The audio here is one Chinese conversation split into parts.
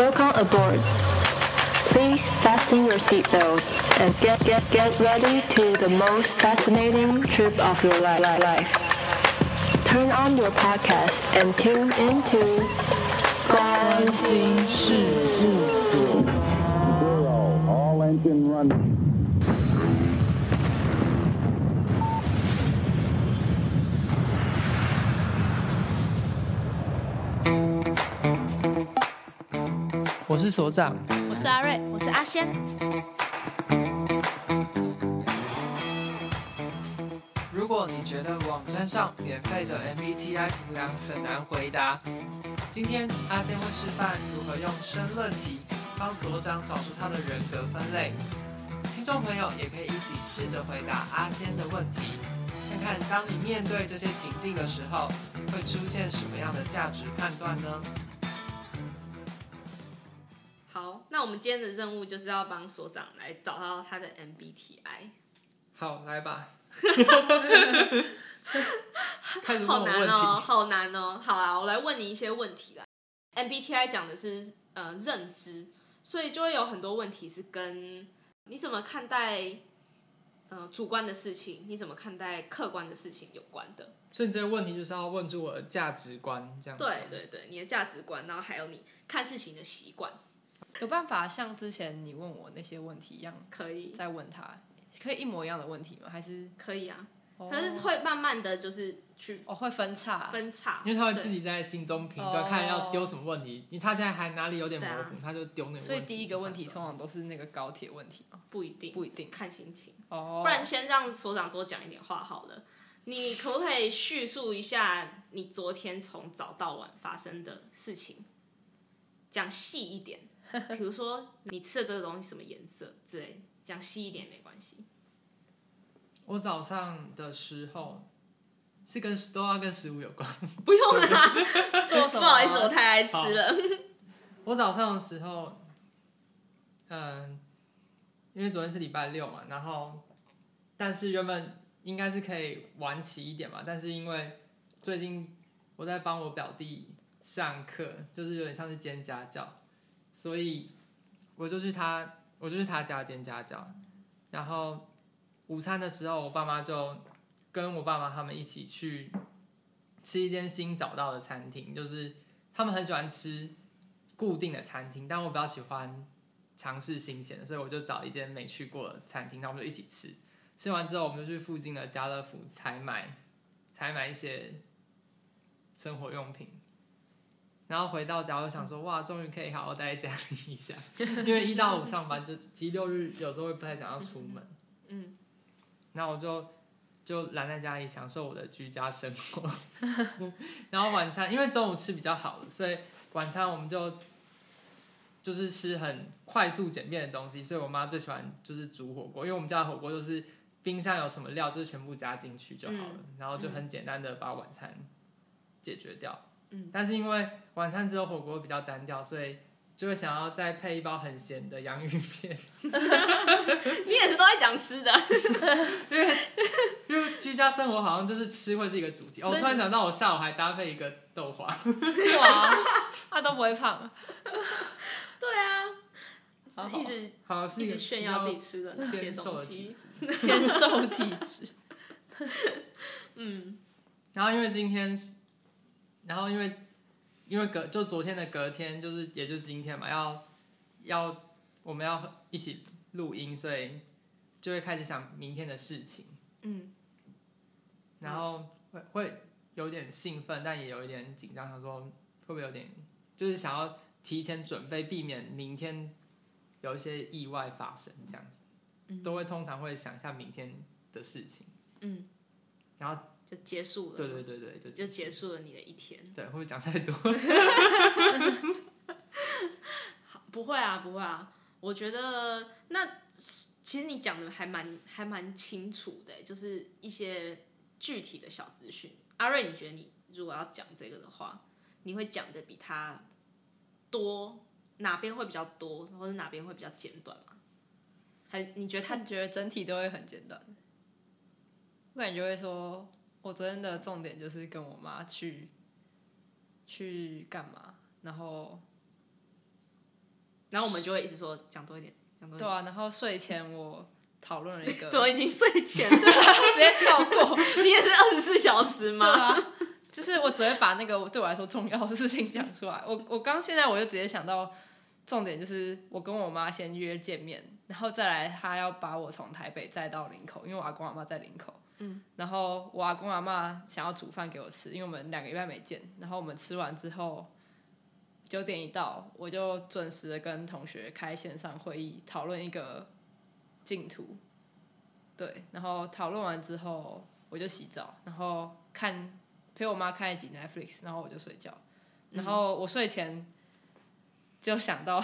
Welcome aboard. Please fasten your seatbelt and get get get ready to the most fascinating trip of your li- li- life. Turn on your podcast and tune into 关心事务所。 Zero, all engine running. 我是所长，我是阿瑞，我是阿仙。如果你觉得网站上免费的 MBTI 评量很难回答，今天阿仙会示范如何用申论题帮所长找出他的人格分类。听众朋友也可以一起试着回答阿仙的问题，看看当你面对这些情境的时候，会出现什么样的价值判断呢？那我们今天的任务就是要帮所长来找到他的 MBTI。好，来吧。好。难哦，好难哦。好啊，我来问你一些问题啦。MBTI 讲的是呃认知，所以就会有很多问题是跟你怎么看待呃主观的事情，你怎么看待客观的事情有关的。所以你这个问题就是要问出我的价值观，这样子。对对对，你的价值观，然后还有你看事情的习惯，有办法像之前你问我那些问题一样，可以再问他，可以一模一样的问题吗？还是可以啊，哦但是会慢慢的就是去哦会分叉？分叉，因为他会自己在心中评断，看要丢什么问题。因为他现在还哪里有点模糊，他就丢那个。所以第一个问题通常都是那个高铁问题吗？不一定，不一定看心情。哦，不然先让所长多讲一点话好了。你可不可以叙述一下你昨天从早到晚发生的事情，讲细一点？比如说你吃的这个东西什么颜色之类，讲细一点没关系。我早上的时候是跟都要跟食物有关。不用啦，做什么？不好意思，我太爱吃了。我早上的时候，嗯，因为昨天是礼拜六嘛，然后但是原本应该是可以晚起一点嘛，但是因为最近我在帮我表弟上课，就是有点像是兼家教，所以我就去他，我就去他家兼家教，然后午餐的时候，我爸妈就跟我爸妈他们一起去吃一间新找到的餐厅，就是他们很喜欢吃固定的餐厅，但我比较喜欢尝试新鲜的，所以我就找一间没去过的餐厅，然后我们就一起吃。吃完之后，我们就去附近的家乐福采买，采买一些生活用品。然后回到家，我就想说，哇，终于可以好好待在家里一下，因为一到五上班就，就周六日有时候会不太想要出门。嗯，然后我就就懒在家里享受我的居家生活。然后晚餐，因为中午吃比较好，所以晚餐我们就就是吃很快速简便的东西。所以我妈最喜欢就是煮火锅，因为我们家的火锅就是冰箱有什么料，就是全部加进去就好了，嗯然后就很简单的把晚餐解决掉。嗯，但是因为晚餐只有火锅比较单调，所以就会想要再配一包很咸的洋芋片。你也是都在讲吃的。因为因为居家生活好像就是吃会是一个主题。哦、我突然想到，我下午还搭配一个豆花。哇，他都不会胖。对啊，好好一直好，是一一直炫耀自己吃的那些偏瘦东西。质。偏瘦体质。嗯，然后因为今天，然后因为因为隔就昨天的隔天，就是也就是今天嘛，要要我们要一起录音，所以就会开始想明天的事情。嗯，然后会会有点兴奋，但也有一点紧张，想说会不会有点，就是想要提前准备，避免明天有一些意外发生，这样子，嗯。都会通常会想一下明天的事情，嗯，然后就结束了。对对对对，就就结束了你的一天。对，会不会讲太多？不会啊，不会啊。我觉得那其实你讲的还蛮还蛮清楚的，就是一些具体的小资讯。阿瑞，你觉得你如果要讲这个的话，你会讲的比他多，哪边会比较多，或者哪边会比较简短吗？还你觉得他他觉得整体都会很简短。我感觉会说，我昨天的重点就是跟我妈去去干嘛，然后然后我们就会一直说讲多一点，讲多一点。对啊，然后睡前我讨论了一个，怎么已经睡前了？直接跳过？你也是二十四小时吗？啊、就是我只会把那个对我来说重要的事情讲出来。我我刚现在我就直接想到，重点就是我跟我妈先约见面，然后再来她要把我从台北载到林口，因为我阿公阿妈在林口。嗯，然后我阿公阿妈想要煮饭给我吃，因为我们两个礼拜没见。然后我们吃完之后。九点一到，我就准时的跟同学开线上会议，讨论一个净土。对，然后讨论完之后，我就洗澡，然后看陪我妈看一集 Netflix，然后我就睡觉。然后我睡前就想到。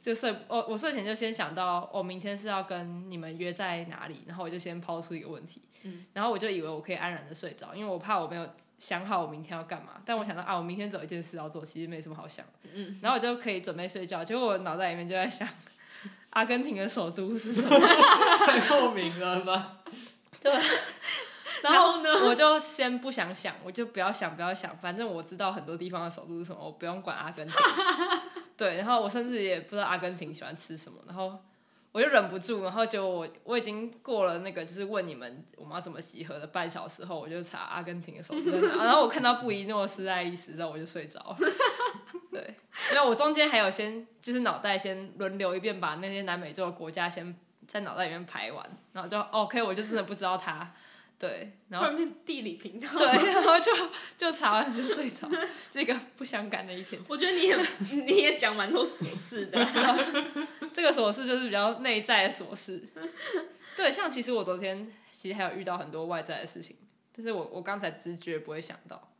就睡我我睡前就先想到我、哦、明天是要跟你们约在哪里，然后我就先抛出一个问题，嗯，然后我就以为我可以安然的睡着，因为我怕我没有想好我明天要干嘛，但我想到啊，我明天只有一件事要做，其实没什么好想，嗯，然后我就可以准备睡觉，结果我脑袋里面就在想，阿根廷的首都是什么？太透明了吧？对，然后呢，我就先不想想，我就不要想不要想，反正我知道很多地方的首都是什么，我不用管阿根廷。对，然后我甚至也不知道阿根廷喜欢吃什么，然后我就忍不住，然后就我我已经过了那个就是问你们我们要怎么集合的半小时后，我就查阿根廷的首都在哪，然后我看到布宜诺斯艾利斯之后我就睡着。对，然后我中间还有先就是脑袋先轮流一遍把那些南美洲的国家先在脑袋里面排完，然后就 OK，我就真的不知道它。对，然后地理频道，对，然后就就查完就睡着，这个不相干的一天。我觉得你也你也讲蛮多琐事的，这个琐事就是比较内在的琐事。对，像其实我昨天其实还有遇到很多外在的事情，但是我我刚才直觉不会想到。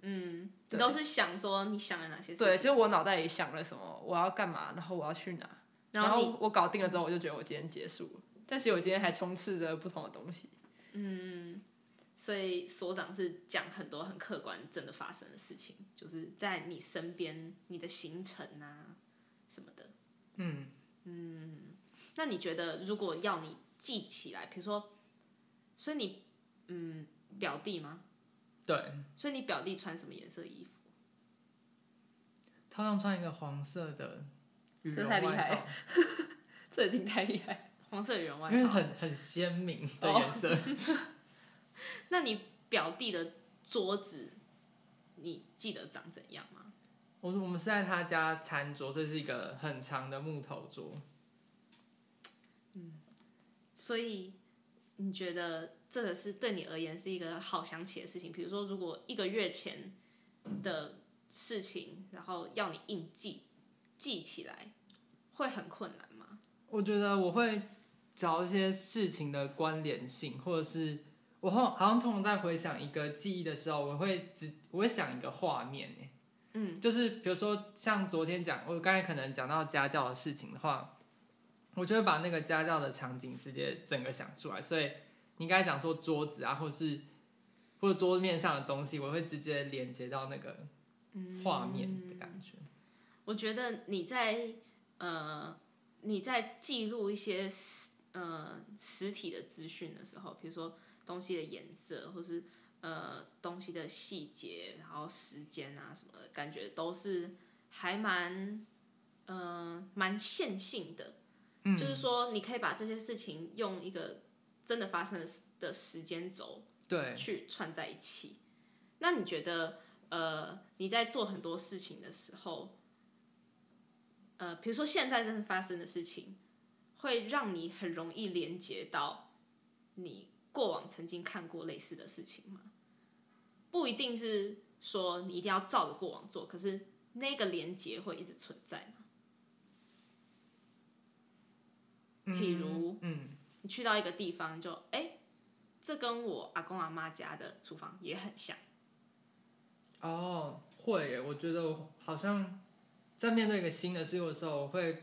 嗯，你都是想说你想了哪些事情？对，就是我脑袋里想了什么，我要干嘛，然后我要去哪，然后，然后我搞定了之后，我就觉得我今天结束了。但是我今天还充斥着不同的东西。嗯，所以所长是讲很多很客观、真的发生的事情，就是在你身边、你的行程啊什么的。嗯嗯，那你觉得如果要你记起来，比如说，所以你嗯表弟吗？对。所以你表弟穿什么颜色衣服？他好像穿一个黄色的羽绒外套。这太厉害，这已经太厉害。黄色羽绒外套，因为很很鲜明的颜色。Oh. 那你表弟的桌子，你记得长怎样吗？我我们是在他家餐桌，这是一个很长的木头桌。嗯，所以你觉得这个是对你而言是一个好想起的事情？比如说，如果一个月前的事情，然后要你硬记记起来，会很困难吗？我觉得我会。找一些事情的关联性，或者是我好好像通常在回想一个记忆的时候，我会只我会想一个画面，嗯，就是比如说像昨天讲，我刚才可能讲到家教的事情的话，我就会把那个家教的场景直接整个想出来。所以你刚才讲说桌子啊，或是或者桌面上的东西，我会直接连接到那个画面的感觉。嗯，我觉得你在呃你在记录一些。呃，实体的资讯的时候，比如说东西的颜色，或是呃东西的细节，然后时间啊什么的，感觉都是还蛮呃蛮线性的。嗯，就是说，你可以把这些事情用一个真的发生的的时间轴，对，去串在一起。那你觉得，呃，你在做很多事情的时候，呃，比如说现在正在发生的事情。会让你很容易连接到你过往曾经看过类似的事情吗？不一定是说你一定要照着过往做，可是那个连接会一直存在吗？如，嗯，你去到一个地方就，就哎，这跟我阿公阿妈家的厨房也很像。哦，会耶，我觉得好像在面对一个新的事物的时候，我会。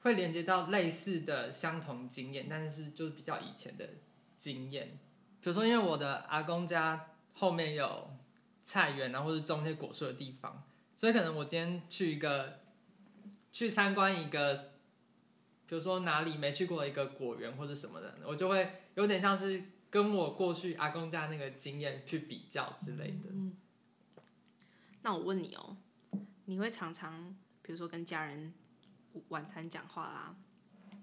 会连接到类似的相同经验，但是就是比较以前的经验。比如说，因为我的阿公家后面有菜园啊，或者种一些果树的地方，所以可能我今天去一个去参观一个，比如说哪里没去过一个果园或者什么的，我就会有点像是跟我过去阿公家那个经验去比较之类的。嗯。那我问你哦，你会常常比如说跟家人晚餐讲话啦，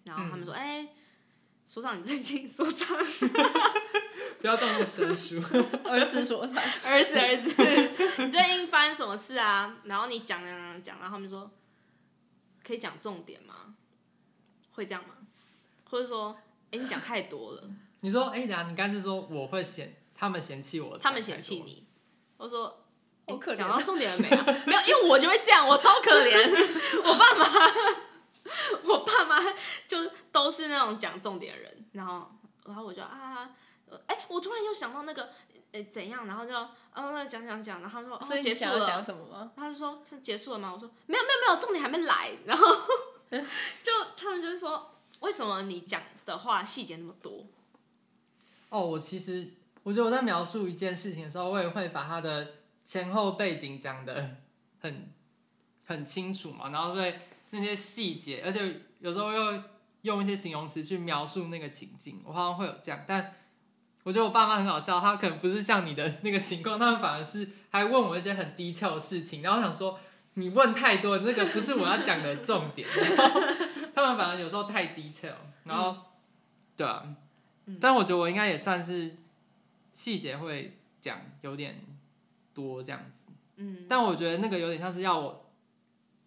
然后他们说：“嗯哎、所长，你最近说唱，不要这么生疏。儿子说唱，儿子儿子，你最近发生什么事啊？”然后你讲讲讲讲，然后他们说：“可以讲重点吗？会这样吗？或者说，哎、你讲太多了，你说，哎、欸，等下你刚才是说我会嫌他们嫌弃我，他们嫌弃你。”我说。好可怜讲到重点了没啊？没有，因为我就会这样，我超可怜。我爸妈，我爸妈就都是那种讲重点的人。然后，然后我就啊，哎、欸，我突然又想到那个，呃、欸，怎样？然后就，嗯，那讲讲讲。然后他说，哦，所以结束了。讲什么吗？他就说，是结束了吗？我说，没有，没有，没有，重点还没来。然后，就他们就说，为什么你讲的话细节那么多？哦，我其实我觉得我在描述一件事情的时候，我也会把他的。前后背景讲的很很清楚嘛，然后对那些细节，而且有时候又用一些形容词去描述那个情境，我好像会有这样。但我觉得我爸妈很好笑，他可能不是像你的那个情况，他们反而是还问我一些很低调的事情，然后我想说你问太多，这个不是我要讲的重点。然后 他们反而有时候太低调，然后、嗯、对啊，但我觉得我应该也算是细节会讲有点。多这样子，嗯，但我觉得那个有点像是要我，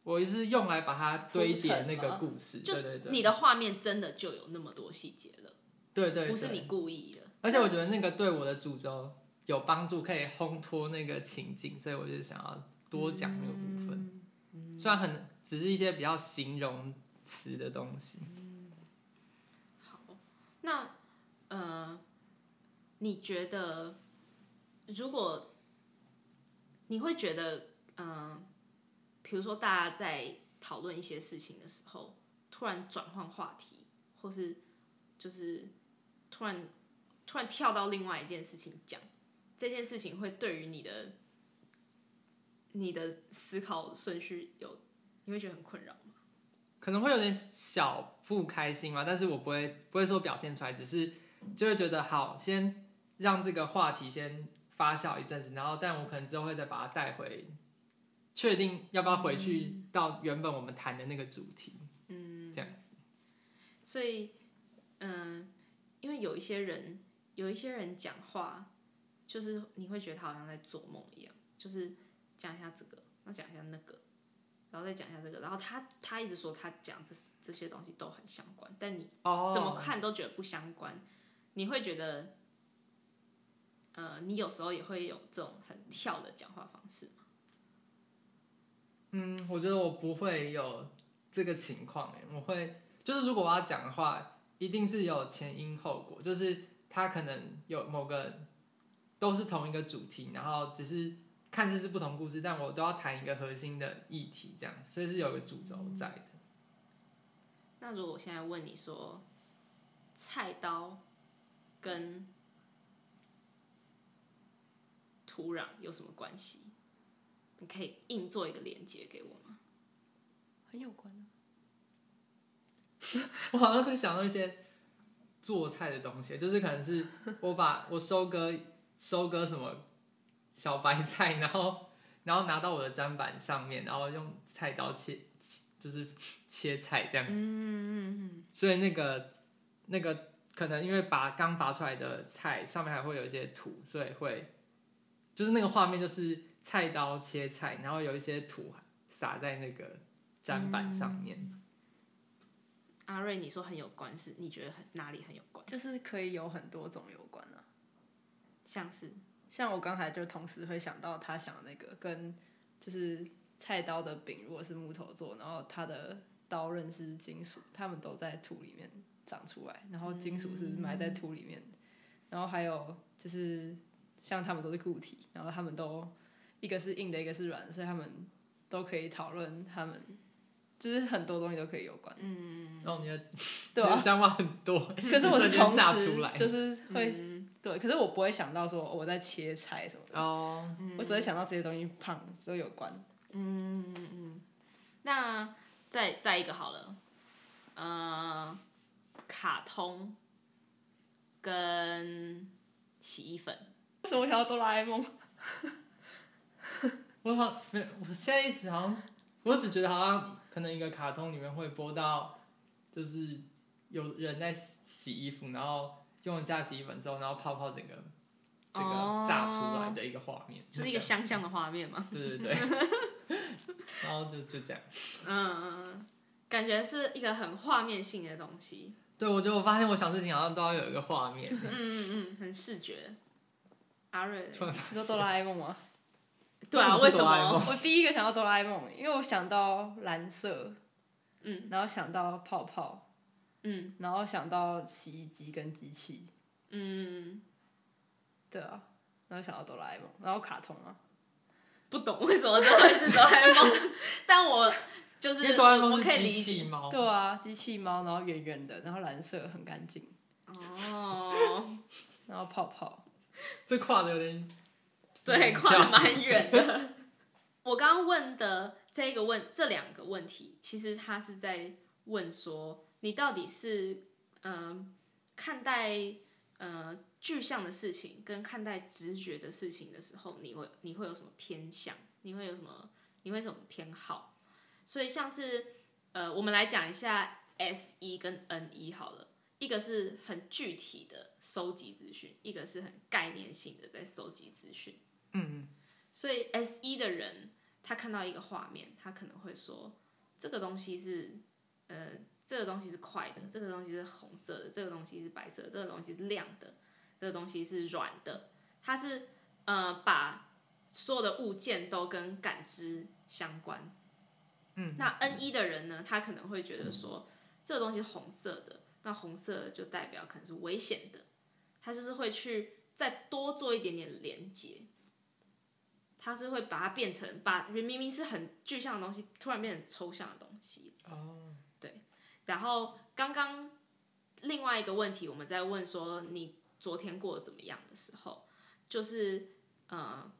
我是用来把它堆叠那个故事，对对对，你的画面真的就有那么多细节了，对，对对，不是你故意的，而且我觉得那个对我的主轴有帮助，可以烘托那个情景，所以我就想要多讲那个部分，虽然很只是一些比较形容词的东西。嗯、好，那呃，你觉得如果？你会觉得，嗯、呃，比如说大家在讨论一些事情的时候，突然转换话题，或是就是突然突然跳到另外一件事情讲，这件事情会对于你的你的思考顺序有，你会觉得很困扰吗？可能会有点小不开心嘛，但是我不会不会说表现出来，只是就会觉得好，先让这个话题先。发酵一阵子，然后但我可能之后会再把它带回，确定要不要回去到原本我们谈的那个主题，嗯，这样子。所以，嗯、呃，因为有一些人，有一些人讲话，就是你会觉得他好像在做梦一样，就是讲一下这个，那讲一下那个，然后再讲一下这个，然后他他一直说他讲这这些东西都很相关，但你怎么看都觉得不相关，你会觉得。呃，你有时候也会有这种很跳的讲话方式吗？嗯，我觉得我不会有这个情况诶，我会就是如果我要讲的话，一定是有前因后果，就是他可能有某个都是同一个主题，然后只是看似是不同故事，但我都要谈一个核心的议题，这样，所以是有个主轴在的。嗯。那如果我现在问你说，菜刀跟土壤有什么关系？你可以硬做一个连接给我吗？很有关啊。我好像会想到一些做菜的东西，就是可能是我把我收割收割什么小白菜，然后然后拿到我的砧板上面，然后用菜刀切，就是切菜这样子。嗯嗯嗯。所以那个那个可能因为拔刚拔出来的菜上面还会有一些土，所以会。就是那个画面，就是菜刀切菜，然后有一些土撒在那个砧板上面。嗯、阿瑞，你说很有关，是你觉得哪里很有关？就是可以有很多种有关啊，像是像我刚才就同时会想到他想的那个，跟就是菜刀的柄如果是木头做，然后它的刀刃是金属，它们都在土里面长出来，然后金属是埋在土里面，嗯、然后还有就是。像他们都是固体，然后他们都一个是硬的，一个是软的，所以他们都可以讨论他们，就是很多东西都可以有关。嗯，然后你的对吧？想法很多，可是我是同时出来就是会、嗯、对，可是我不会想到说我在切菜什么的哦，我只会想到这些东西胖都有关。嗯嗯嗯，那再再一个好了，呃，卡通跟洗衣粉。怎么想到哆啦 A 梦？我好没，我现在一直好像我只觉得好像可能一个卡通里面会播到，就是有人在洗衣服，然后用了炸洗衣粉之后，然后泡泡整个这个炸出来的一个画面，就是一个香香的画面嘛。对对对。然后就就这样。嗯嗯，感觉是一个很画面性的东西。对，我觉得我发现我想事情好像都要有一个画面。嗯嗯嗯，很视觉。阿瑞，你说哆啦 A 梦吗？对啊，为什么？我第一个想到哆啦 A 梦，因为我想到蓝色，嗯，然后想到泡泡，嗯，然后想到洗衣机跟机器，嗯，对啊，然后想到哆啦 A 梦，然后卡通啊，不懂为什么这会是哆啦 A 梦，但我就是我可以理解，机器猫，对啊，机器猫，然后圆圆的，然后蓝色很干净，哦，然后泡泡，这跨的有点。对，跨的蛮远的。我刚刚问的这个问这两个问题，其实他是在问说，你到底是嗯、呃、看待嗯、呃、具象的事情，跟看待直觉的事情的时候，你会你会有什么偏向？你会有什么？你会有什么偏好？所以像是呃，我们来讲一下 S 一跟 N 一好了。一个是很具体的收集资讯，一个是很概念性的在收集资讯。嗯，所以 S 一的人，他看到一个画面，他可能会说，这个东西是，呃，这个东西是快的，这个东西是红色的，这个东西是白色的，这个东西是亮的，这个东西是软的。他是呃，把所有的物件都跟感知相关。嗯，那 N 一的人呢，他可能会觉得说，这个东西是红色的，那红色就代表可能是危险的，它就是会去再多做一点点连接。它是会把它变成，把明明是很具象的东西，突然变成抽象的东西。哦，对。然后刚刚另外一个问题，我们在问说你昨天过得怎么样的时候，就是呃，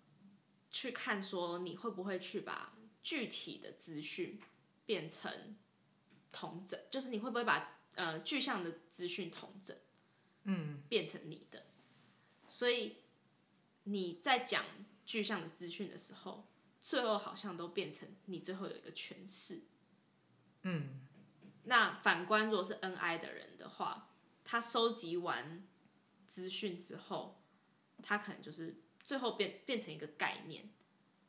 去看说你会不会去把具体的资讯变成同整，就是你会不会把呃具象的资讯统整，嗯，变成你的。所以你在讲。具象的资讯的时候，最后好像都变成你最后有一个诠释。嗯，那反观如果是 NI 的人的话，他收集完资讯之后，他可能就是最后变变成一个概念，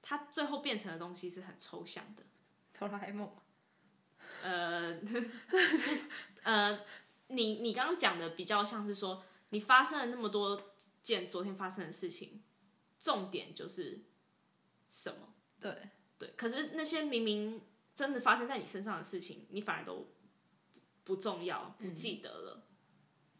他最后变成的东西是很抽象的。哆啦 A 梦。呃，呃，你你刚刚讲的比较像是说，你发生了那么多件昨天发生的事情。重点就是什么？对对，可是那些明明真的发生在你身上的事情，你反而都不重要，不记得了，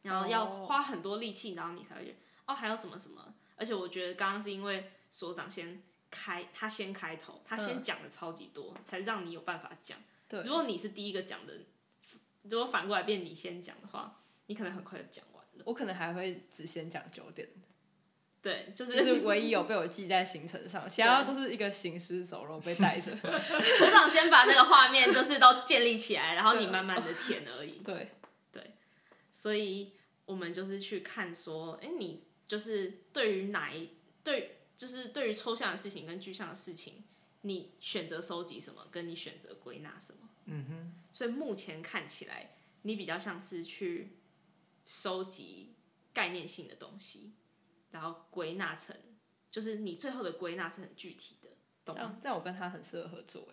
嗯、然后要花很多力气，然后你才会觉得哦，还有什么什么？而且我觉得刚刚是因为所长先开，他先开头，他先讲的超级多，嗯、才让你有办法讲。对，如果你是第一个讲的，如果反过来变你先讲的话，你可能很快就讲完了。我可能还会只先讲九点。对，就是就是唯一有被我记在行程上，其他都是一个行尸走肉被带着。所长先把那个画面就是都建立起来，然后你慢慢的填而已。对对，所以我们就是去看说，哎，你就是对于哪一对，就是对于抽象的事情跟具象的事情，你选择收集什么，跟你选择归纳什么。嗯哼。所以目前看起来，你比较像是去收集概念性的东西。然后归纳成，就是你最后的归纳是很具体的，懂吗？但我跟他很适合合作，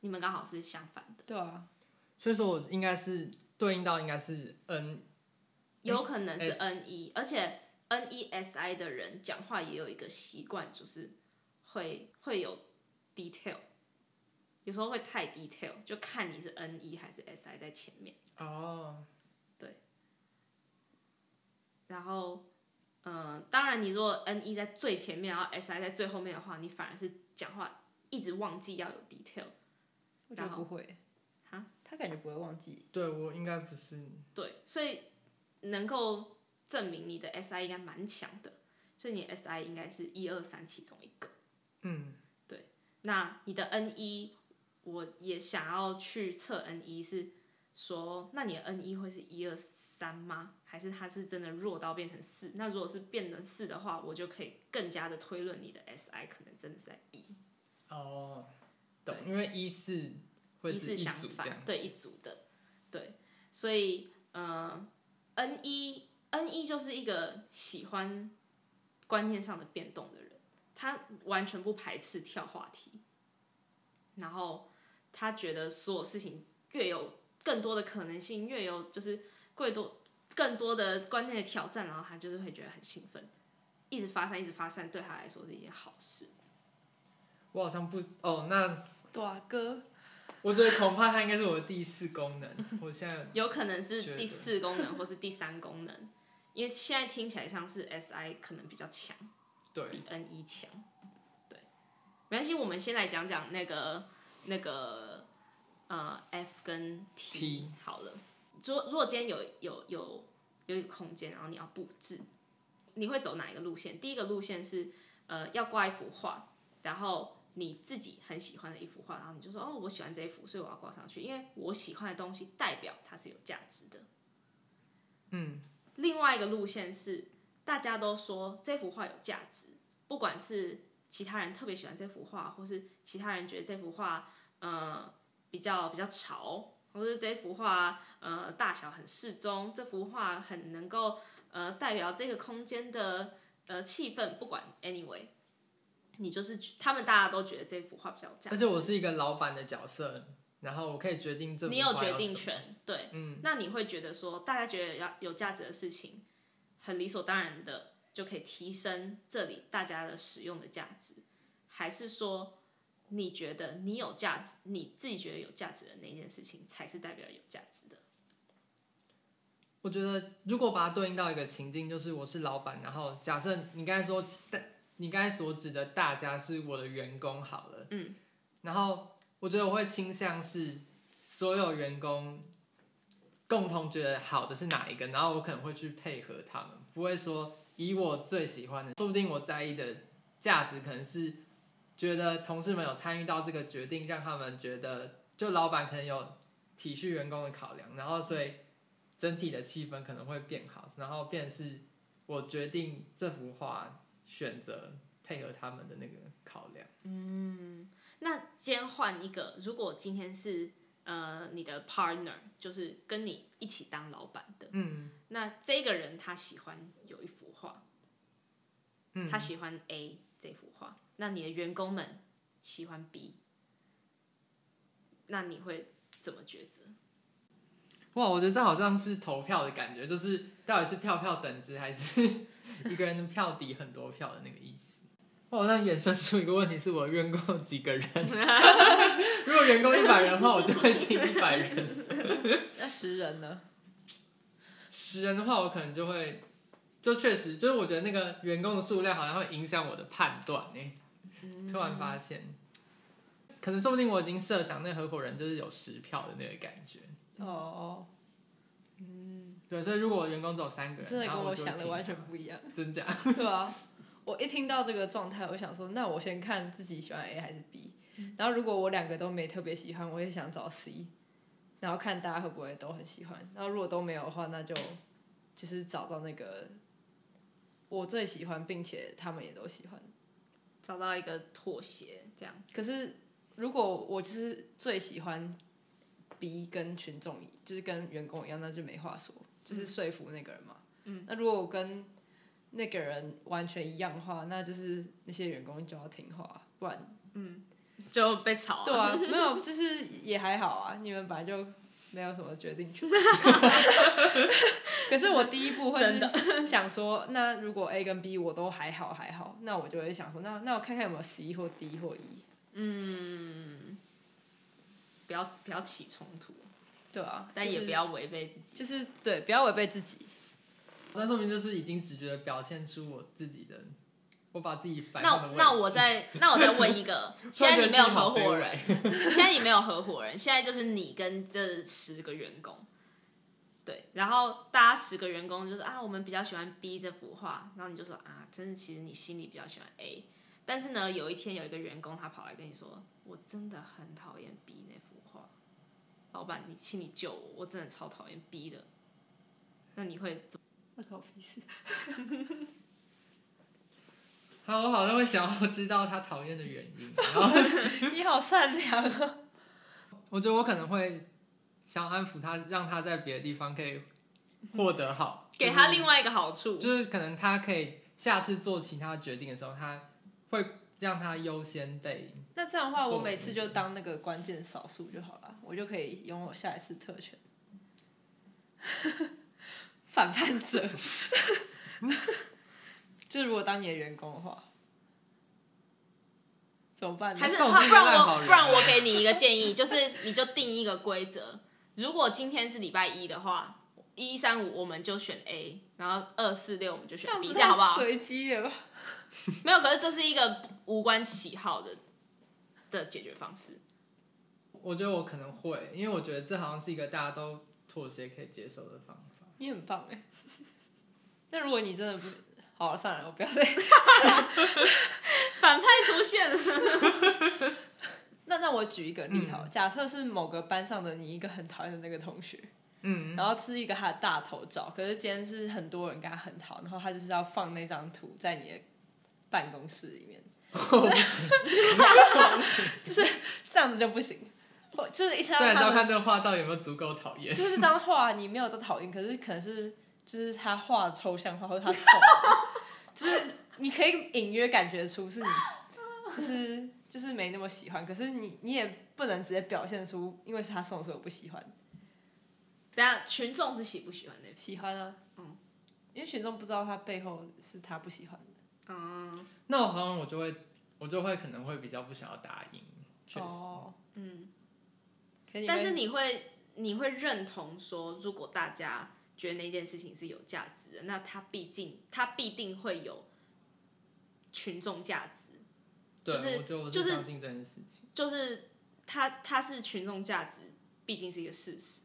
你们刚好是相反的。对啊，所以说我应该是对应到应该是 N，有可能是 N 一，而且 N 一 S I 的人讲话也有一个习惯，就是会会有 detail，有时候会太 detail，就看你是 N 一还是 S I 在前面。哦，对，然后。嗯，当然，你如果 N 一在最前面，然后 S I 在最后面的话，你反而是讲话一直忘记要有 detail。我觉得不会，哈，他感觉不会忘记。对，我应该不是。对，所以能够证明你的 S I 应该蛮强的，所以你 S I 应该是一二三其中一个。嗯，对。那你的 N 一，我也想要去测 N 一，是说，那你的 N 一会是一二三吗？还是它是真的弱到变成四？那如果是变成四的话，我就可以更加的推论你的 SI 可能真的是在一。哦，懂，因为一四会是一组这样子，，反对一组的，对，所以呃，N 一 N 一就是一个喜欢观念上的变动的人，他完全不排斥跳话题，然后他觉得所有事情越有更多的可能性，越有就是更多更多的观念的挑战，然后他就是会觉得很兴奋，一直发散，一直发散，对他来说是一件好事。我好像不哦，那大哥，我觉得恐怕他应该是我的第四功能。我现在 有可能是第四功能或是第三功能，因为现在听起来像是 SI 可能比较强，对比 N 一强。对，没关系，我们先来讲讲那个那个呃 F 跟 T, T 好了。如果如果今天有有有有一个空间，然后你要布置，你会走哪一个路线？第一个路线是呃要挂一幅画，然后。你自己很喜欢的一幅画，然后你就说哦，我喜欢这一幅，所以我要挂上去，因为我喜欢的东西代表它是有价值的。嗯，另外一个路线是大家都说这幅画有价值，不管是其他人特别喜欢这幅画，或是其他人觉得这幅画呃比较比较潮，或是这幅画呃大小很适中，这幅画很能够呃代表这个空间的呃气氛，不管 anyway。你就是他们，大家都觉得这幅画比较有价值。而且我是一个老板的角色，然后我可以决定这。你有决定权，对，嗯。那你会觉得说，大家觉得要有价值的事情，很理所当然的就可以提升这里大家的使用的价值，还是说你觉得你有价值，你自己觉得有价值的那件事情才是代表有价值的？我觉得如果把它对应到一个情境，就是我是老板，然后假设你刚才说你刚才所指的大家是我的员工好了，嗯，然后我觉得我会倾向是所有员工共同觉得好的是哪一个，然后我可能会去配合他们，不会说以我最喜欢的，说不定我在意的价值可能是觉得同事们有参与到这个决定，让他们觉得就老板可能有体恤员工的考量，然后所以整体的气氛可能会变好，然后变是我决定这幅画。选择配合他们的那个考量。嗯，那今天换一个，如果今天是呃你的 partner，就是跟你一起当老板的，嗯，那这个人他喜欢有一幅画，嗯，他喜欢 A 这幅画，那你的员工们喜欢 B，那你会怎么抉择？哇，我觉得这好像是投票的感觉，就是到底是票票等值还是？一个人的票抵很多票的那个意思，我好像衍生出一个问题：是我员工有几个人？如果员工一百人的话，我就会听一百人。那十人呢？十人的话，我可能就会，就确实，就是我觉得那个员工的数量好像会影响我的判断呢。突然发现，可能说不定我已经设想那个合伙人就是有十票的那个感觉。哦。对，所以如果员工只有三个人，真的跟我我想的完全不一样，真假？对啊，我一听到这个状态，我想说，那我先看自己喜欢 A 还是 B，然后如果我两个都没特别喜欢，我也想找 C，然后看大家会不会都很喜欢，然后如果都没有的话，那就就是找到那个我最喜欢并且他们也都喜欢，找到一个妥协这样子。可是如果我就是最喜欢 B 跟群众就是跟员工一样，那就没话说。就是说服那个人嘛，嗯，那如果我跟那个人完全一样的话，那就是那些员工就要听话，不然，嗯，就被炒。对啊，没有，就是也还好啊，你们本来就没有什么决定权。可是我第一步会是想说，那如果 A 跟 B 我都还好还好，那我就会想说，那那我看看有没有 C 或 D 或 E，嗯，不要不要起冲突。对啊，但也不要违背自己，就是对，不要违背自己。那说明就是已经直觉的表现出我自己的，我把自己反那那我再 那我再问一个，现在你没有合伙人，现在你没有合伙人，现在就是你跟这十个员工，对，然后大家十个员工就是啊，我们比较喜欢 B 这幅画，然后你就说啊，真是其实你心里比较喜欢 A，但是呢，有一天有一个员工他跑来跟你说，我真的很讨厌 B 那幅画。老板，你请你救我，我真的超讨厌 B 的。那你会怎么？我靠，屁事！好，我好像会想要知道他讨厌的原因。然后 你好善良啊！我觉得我可能会想安抚他，让他在别的地方可以获得好，给他另外一个好处，就是可能他可以下次做其他决定的时候，他会让他优先被。那这样的话，我每次就当那个关键少数就好了，我就可以拥有下一次特权。反叛者。就如果当你的员工的话，怎么办？还是不然我不然我给你一个建议，就是你就定一个规则：如果今天是礼拜一的话，一三五我们就选 A，然后二四六我们就选 B，这样，好不好？随机的吧？没有，可是这是一个无关喜好的的解决方式。我觉得我可能会，因为我觉得这好像是一个大家都妥协可以接受的方法。你很棒哎！那如果你真的不……好了，算了，我不要再反派出现。了。那那我举一个例好，嗯、假设是某个班上的你一个很讨厌的那个同学，嗯，然后是一个他的大头照，可是今天是很多人跟他很好，然后他就是要放那张图在你的办公室里面，不行，就是这样子就不行，就是一直要看这个画到底有没有足够讨厌，就是这张画你没有都讨厌，可是可能是。就是他画抽象画，或者他送，就是你可以隐约感觉出是你，就是就是没那么喜欢，可是你你也不能直接表现出，因为是他送的，所以我不喜欢。等下群众是喜不喜欢的？喜欢啊，嗯，因为群众不知道他背后是他不喜欢的。嗯，那我好像我就会，我就会可能会比较不想要答应，确实，哦、嗯。但是你会你会认同说，如果大家。觉得那件事情是有价值的，那它毕竟它必定会有群众价值，对就是就，就是相信这件事情，就是它它是群众价值，毕竟是一个事实，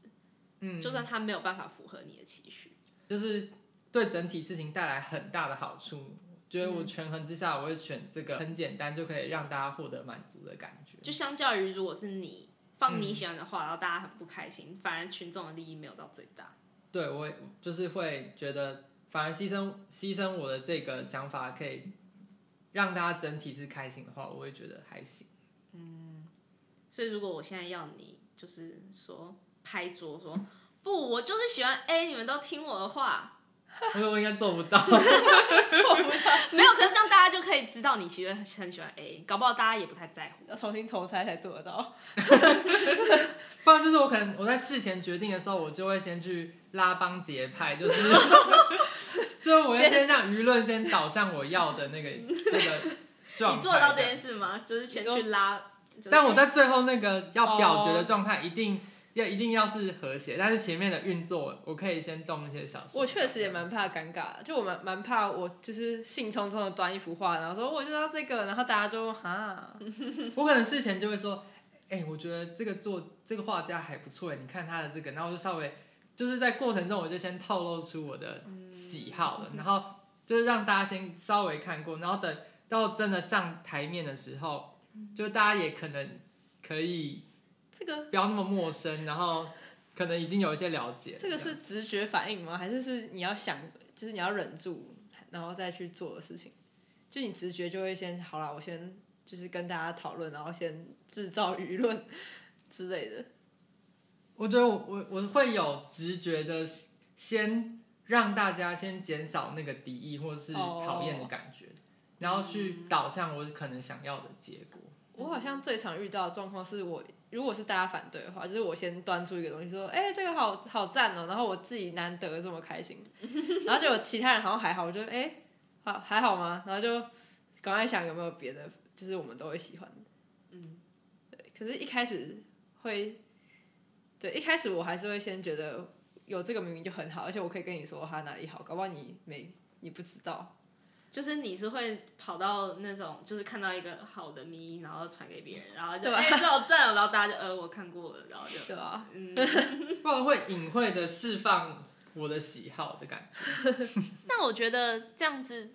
嗯，就算它没有办法符合你的期许，就是对整体事情带来很大的好处，觉得我权衡之下，我会选这个很简单就可以让大家获得满足的感觉，就相较于如果是你放你喜欢的话，然后大家很不开心，反而群众的利益没有到最大。对，我就是会觉得，反而牺牲牺牲我的这个想法，可以让大家整体是开心的话，我会觉得还行。嗯，所以如果我现在要你，就是说拍桌说不，我就是喜欢 A，你们都听我的话。我说我应该做不到，做不到，没有，可是这样大家就可以知道你其实很喜欢 A，搞不好大家也不太在乎，要重新投胎才做得到。不然就是我可能我在事前决定的时候，我就会先去拉帮结派，就是就是我要先让舆论先导向我要的那个那个状态。你做得到这件事吗？就是先去拉，但我在最后那个要表决的状态一定。要一定要是和谐，但是前面的运作我可以先动一些小事。我确实也蛮怕尴尬，就我蛮蛮怕我就是兴冲冲的端一幅画，然后说我就要这个，然后大家就哈，我可能事前就会说，哎、欸，我觉得这个作这个画家还不错，你看他的这个，然后我就稍微就是在过程中我就先透露出我的喜好了，嗯、然后就是让大家先稍微看过，然后等到真的上台面的时候，就大家也可能可以。这个不要那么陌生，然后可能已经有一些了解。这个是直觉反应吗？还是是你要想，就是你要忍住，然后再去做的事情？就你直觉就会先好了，我先就是跟大家讨论，然后先制造舆论之类的。我觉得我我我会有直觉的，先让大家先减少那个敌意或是讨厌的感觉，oh. 然后去导向我可能想要的结果。我好像最常遇到的状况是我。如果是大家反对的话，就是我先端出一个东西说，哎、这个好好赞哦，然后我自己难得这么开心，然后结果其他人好像还好，我就哎、好还好吗？然后就赶快想有没有别的，就是我们都会喜欢的，嗯，对。可是，一开始会，对，一开始我还是会先觉得有这个明明就很好，而且我可以跟你说他哪里好，搞不好你没你不知道。就是你是会跑到那种，就是看到一个好的咪，然后传给别人，然后就哎，这好赞哦，然后大家就呃，我看过了，然后就对啊，嗯，不然会隐晦的释放我的喜好的感觉。那我觉得这样子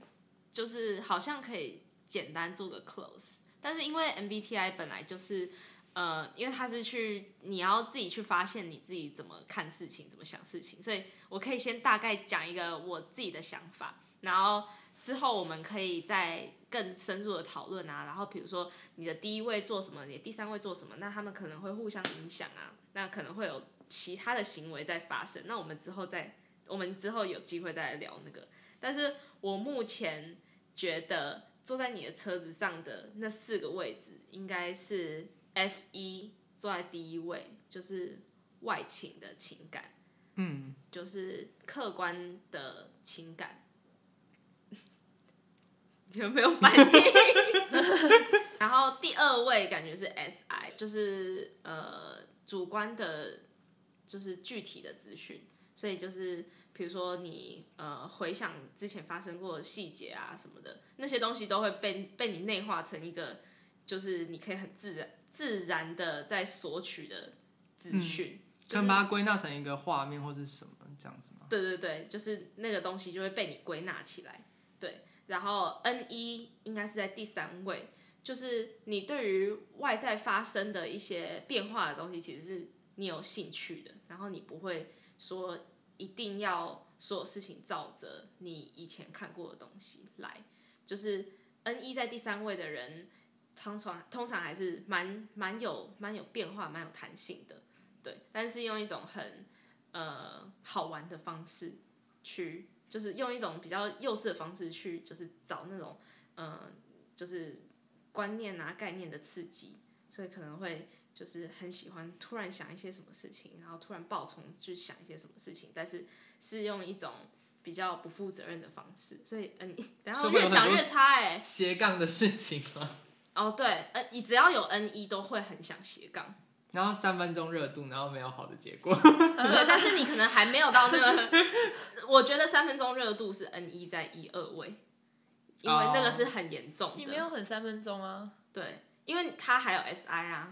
就是好像可以简单做个 close，但是因为 MBTI 本来就是呃，因为它是去你要自己去发现你自己怎么看事情，怎么想事情，所以我可以先大概讲一个我自己的想法，然后。之后我们可以再更深入的讨论啊。然后比如说你的第一位做什么，你的第三位做什么，那他们可能会互相影响啊。那可能会有其他的行为在发生。那我们之后再，我们之后有机会再来聊那个。但是我目前觉得坐在你的车子上的那四个位置，应该是 F 一坐在第一位，就是外倾的情感。嗯，就是客观的情感，有没有反应？然后第二位感觉是 S I，就是呃主观的，就是具体的资讯，所以就是比如说你呃回想之前发生过的细节啊什么的，那些东西都会被被你内化成一个，就是你可以很自然自然的在索取的资讯。嗯可以把它归纳成一个画面或者什么这样子吗？对对对，就是那个东西就会被你归纳起来。对，然后 N 一应该是在第三位，就是你对于外在发生的一些变化的东西，其实是你有兴趣的，然后你不会说一定要所有事情照着你以前看过的东西来。就是 N 一在第三位的人，通常通常还是蛮蛮有蛮有变化、蛮有弹性的。对，但是用一种很呃好玩的方式去，就是用一种比较幼稚的方式去，就是找那种嗯、呃，就是观念啊概念的刺激，所以可能会就是很喜欢突然想一些什么事情，然后突然爆冲去想一些什么事情，但是是用一种比较不负责任的方式，所以嗯，然后越讲越差哎、欸，斜杠的事情吗？哦对，呃，你只要有 N 一都会很想斜杠。然后三分钟热度，然后没有好的结果。对，但是你可能还没有到那个。我觉得三分钟热度是 N 一在一二位，因为那个是很严重的。你没有很三分钟啊？对，因为他还有 SI 啊。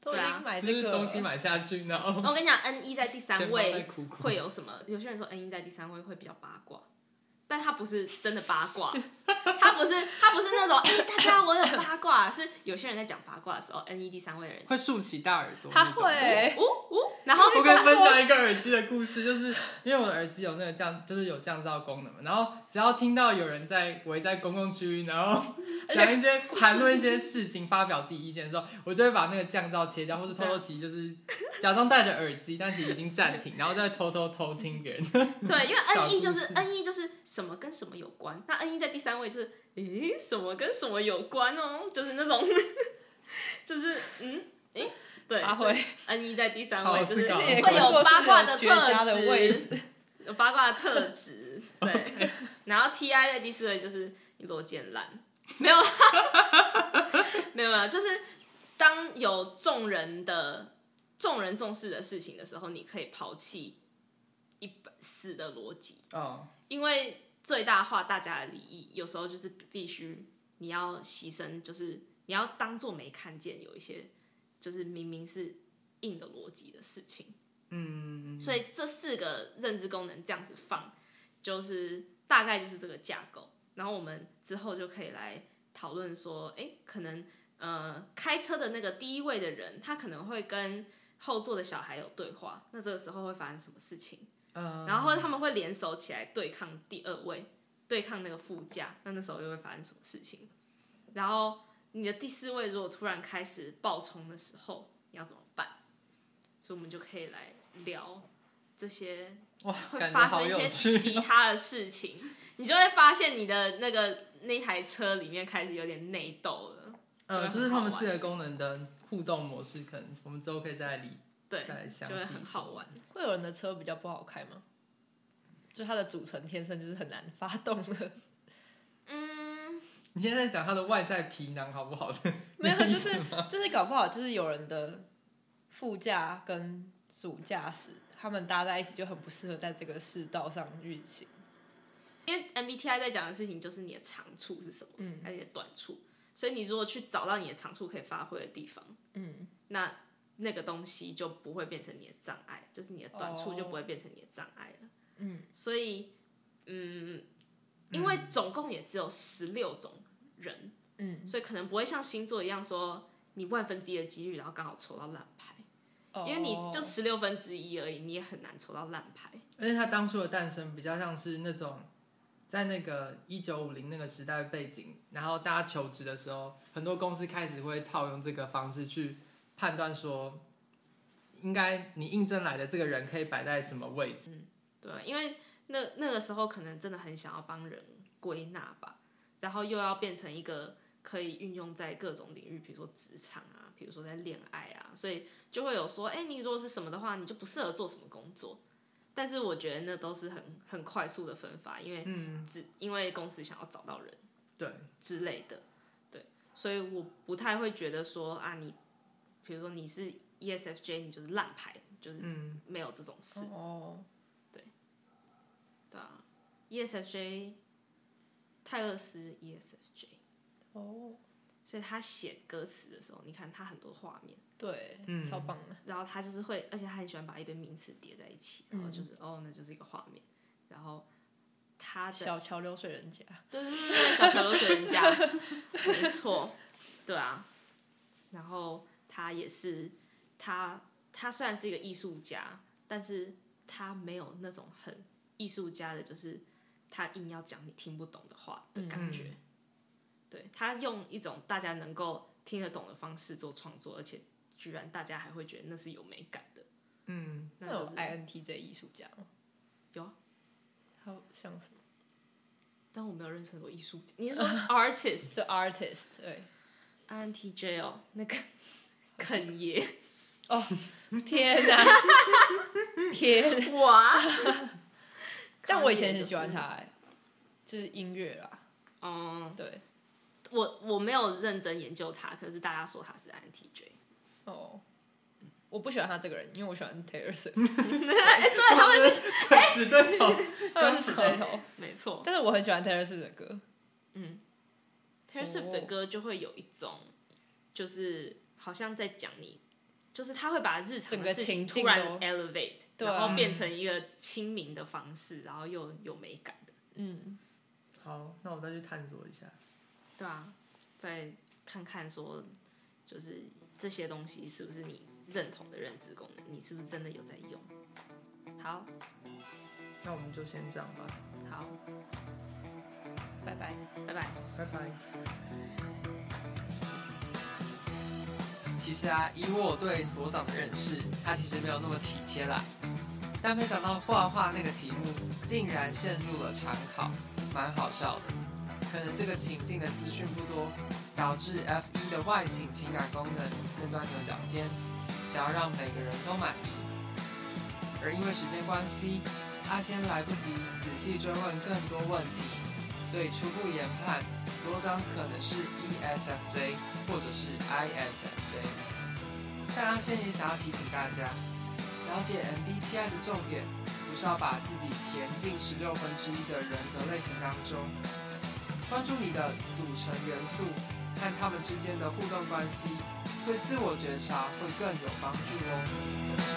都已经买这个东西买下去呢。我跟你讲，N 一在第三位会有什么？有些人说 N 一在第三位会比较八卦。但他不是真的八卦，他不是他不是那种哎、欸，大家我有八卦，是有些人在讲八卦的时候，N E D 三位的人会竖起大耳朵，他会，呜呜，然后我可以分享一个耳机的故事，就是因为我的耳机有那个降，就是有降噪功能嘛，然后只要听到有人在围在公共区域，然后 讲一些谈论一些事情，发表自己意见的时候，我就会把那个降噪切掉，或者偷偷其实就是假装戴着耳机，但其实已经暂停，然后再偷偷偷听别人。对，因为 N E 就是 N E 就是什么跟什么有关，那 N 一在第三位就是，诶，什么跟什么有关哦，就是那种，就是嗯，诶，对，所以 N 一在第三位就是会有八卦的特质，有八卦的特质，对，然后 T I 在第四位就是你逻辑烂，没有，没有没有，就是当有众人的众人重视的事情的时候，你可以抛弃一本死的逻辑，哦，因为。最大化大家的利益，有时候就是必须你要牺牲，就是你要当做没看见，有一些就是明明是硬的逻辑的事情。嗯，所以这四个认知功能这样子放，就是大概就是这个架构。然后我们之后就可以来讨论说，哎、欸，可能呃开车的那个第一位的人，他可能会跟后座的小孩有对话，那这个时候会发生什么事情？嗯、然后他们会联手起来对抗第二位，对抗那个副驾，那那时候又会发生什么事情？然后你的第四位如果突然开始爆冲的时候，你要怎么办？所以我们就可以来聊这些，哇，会发生一些其他的事情，你就会发现你的那个那台车里面开始有点内斗了。呃，就是他们四个功能的互动模式，可能我们之后可以再理。对，就会很好玩。会有人的车比较不好开吗？就它的组成天生就是很难发动的。嗯，你现在在讲它的外在皮囊好不好？没有，就是就是搞不好，就是有人的副驾跟主驾驶他们搭在一起就很不适合在这个世道上运行。因为 MBTI 在讲的事情就是你的长处是什么，嗯，还有你的短处。所以你如果去找到你的长处可以发挥的地方，嗯，那。那个东西就不会变成你的障碍，就是你的短处就不会变成你的障碍了。嗯，所以，嗯，因为总共也只有十六种人，嗯，所以可能不会像星座一样说你万分之一的几率，然后刚好抽到烂牌，因为你就十六分之一而已，你也很难抽到烂牌。而且他当初的诞生比较像是那种在那个一九五零那个时代背景，然后大家求职的时候，很多公司开始会套用这个方式去判断说，应该你应征来的这个人可以摆在什么位置。嗯，对，因为那那个时候可能真的很想要帮人归纳吧，然后又要变成一个可以运用在各种领域，比如说职场啊，比如说在恋爱啊，所以就会有说，哎，你如果是什么的话，你就不适合做什么工作。但是我觉得那都是很很快速的分发，因为只、嗯、因为公司想要找到人，对之类的，对，所以我不太会觉得说啊，你比如说你是 ESFJ，你就是烂牌，就是没有这种事、嗯、哦，对，对啊，ESFJ，泰勒斯 ESFJ，哦，所以他写歌词的时候，你看他很多画面。对，嗯，超棒的。然后他就是会，而且他很喜欢把一堆名词叠在一起，然后就是、嗯、哦，那就是一个画面。然后他的小桥流水人家，对对对，小桥流水人家，没错，对啊。然后他也是，他他虽然是一个艺术家，但是他没有那种很艺术家的，就是他硬要讲你听不懂的话的感觉。嗯、对，他用一种大家能够听得懂的方式做创作，而且。居然大家还会觉得那是有美感的，嗯，那有 INTJ 艺术家吗？有，好像是，但我没有认识很多艺术家。你是说 artist 的 artist？对，INTJ 哦，那个肯爷，哦，天哪，天哇！但我以前很喜欢他，哎，就是音乐啦，嗯，对，我我没有认真研究他，可是大家说他是 INTJ。哦，我不喜欢他这个人，因为我喜欢 Taylor Swift。哎，对，他们是死对头，他们是死对头，没错。但是我很喜欢 Taylor Swift 的歌，嗯，Taylor Swift 的歌就会有一种，就是好像在讲你，就是他会把日常的事情突然 elevate，然后变成一个亲民的方式，然后又有美感的。嗯，好，那我再去探索一下。对啊，再看看说，就是。这些东西是不是你认同的认知功能？你是不是真的有在用？好，那我们就先这样吧。好，拜拜，拜拜，拜拜。其实啊，以我对所长的认识，他其实没有那么体贴啦。但没想到画画那个题目竟然陷入了长考，蛮好笑的。可能这个情境的资讯不多，导致 F1 的外景情感功能更钻牛角尖，想要让每个人都满意。而因为时间关系，阿仙来不及仔细追问更多问题，所以初步研判所长可能是 ESFJ 或者是 ISFJ。但阿仙也想要提醒大家，了解 MBTI 的重点，不是要把自己填进十六分之一的人格类型当中。关注你的组成元素和他们之间的互动关系，对自我觉察会更有帮助哦。